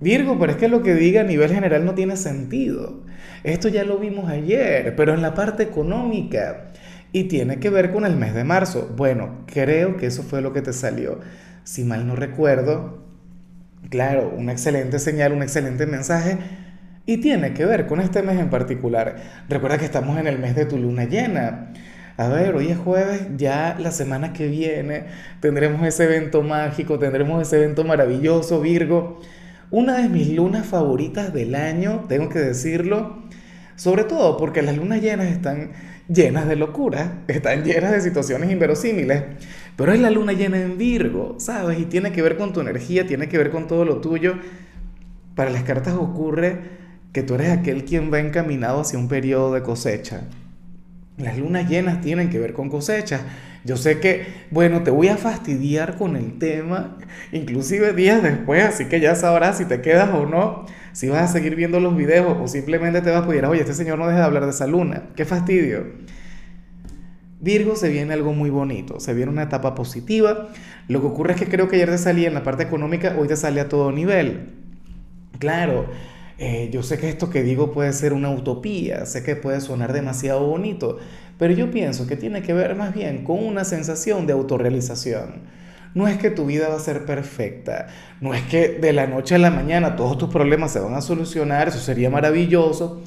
Virgo, pero es que lo que diga a nivel general no tiene sentido. Esto ya lo vimos ayer, pero en la parte económica. Y tiene que ver con el mes de marzo. Bueno, creo que eso fue lo que te salió. Si mal no recuerdo, claro, una excelente señal, un excelente mensaje. Y tiene que ver con este mes en particular. Recuerda que estamos en el mes de tu luna llena. A ver, hoy es jueves, ya la semana que viene tendremos ese evento mágico, tendremos ese evento maravilloso, Virgo una de mis lunas favoritas del año, tengo que decirlo, sobre todo porque las lunas llenas están llenas de locura, están llenas de situaciones inverosímiles, pero es la luna llena en Virgo, ¿sabes? Y tiene que ver con tu energía, tiene que ver con todo lo tuyo. Para las cartas ocurre que tú eres aquel quien va encaminado hacia un periodo de cosecha. Las lunas llenas tienen que ver con cosechas. Yo sé que, bueno, te voy a fastidiar con el tema, inclusive días después, así que ya sabrás si te quedas o no, si vas a seguir viendo los videos o simplemente te vas a pedir, oye, este señor no deja de hablar de esa luna, qué fastidio. Virgo se viene algo muy bonito, se viene una etapa positiva. Lo que ocurre es que creo que ayer te salía en la parte económica, hoy te sale a todo nivel. Claro, eh, yo sé que esto que digo puede ser una utopía, sé que puede sonar demasiado bonito, pero yo pienso que tiene que ver más bien con una sensación de autorrealización. No es que tu vida va a ser perfecta, no es que de la noche a la mañana todos tus problemas se van a solucionar, eso sería maravilloso,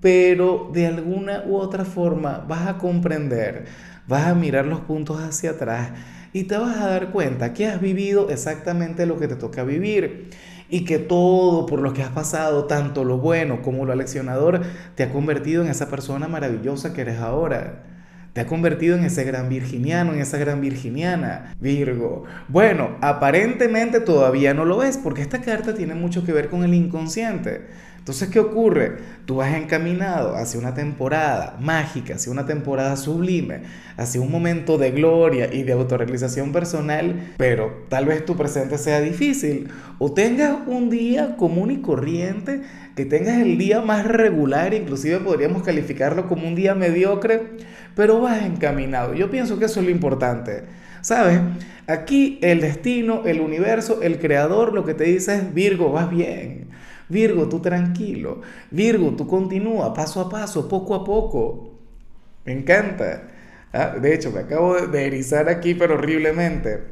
pero de alguna u otra forma vas a comprender, vas a mirar los puntos hacia atrás y te vas a dar cuenta que has vivido exactamente lo que te toca vivir y que todo por lo que has pasado, tanto lo bueno como lo aleccionador, te ha convertido en esa persona maravillosa que eres ahora. Te ha convertido en ese gran virginiano, en esa gran virginiana, Virgo. Bueno, aparentemente todavía no lo ves porque esta carta tiene mucho que ver con el inconsciente. Entonces, ¿qué ocurre? Tú vas encaminado hacia una temporada mágica, hacia una temporada sublime, hacia un momento de gloria y de autorrealización personal, pero tal vez tu presente sea difícil o tengas un día común y corriente, que tengas el día más regular, inclusive podríamos calificarlo como un día mediocre, pero vas encaminado. Yo pienso que eso es lo importante. ¿Sabes? Aquí el destino, el universo, el creador lo que te dice es Virgo, vas bien. Virgo, tú tranquilo. Virgo, tú continúa paso a paso, poco a poco. Me encanta. Ah, de hecho, me acabo de erizar aquí, pero horriblemente.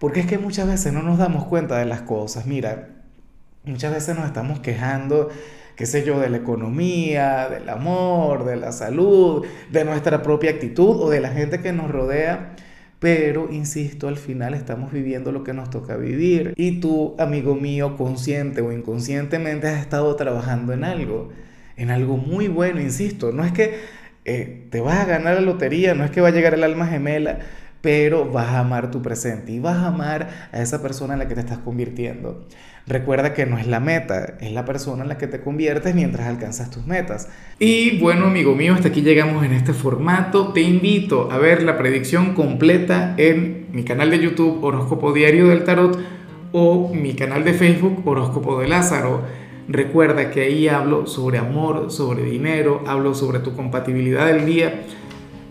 Porque es que muchas veces no nos damos cuenta de las cosas. Mira, muchas veces nos estamos quejando, qué sé yo, de la economía, del amor, de la salud, de nuestra propia actitud o de la gente que nos rodea. Pero, insisto, al final estamos viviendo lo que nos toca vivir. Y tú, amigo mío, consciente o inconscientemente has estado trabajando en algo, en algo muy bueno, insisto. No es que eh, te vas a ganar la lotería, no es que va a llegar el alma gemela, pero vas a amar tu presente y vas a amar a esa persona en la que te estás convirtiendo. Recuerda que no es la meta, es la persona en la que te conviertes mientras alcanzas tus metas. Y bueno, amigo mío, hasta aquí llegamos en este formato. Te invito a ver la predicción completa en mi canal de YouTube Horóscopo Diario del Tarot o mi canal de Facebook Horóscopo de Lázaro. Recuerda que ahí hablo sobre amor, sobre dinero, hablo sobre tu compatibilidad del día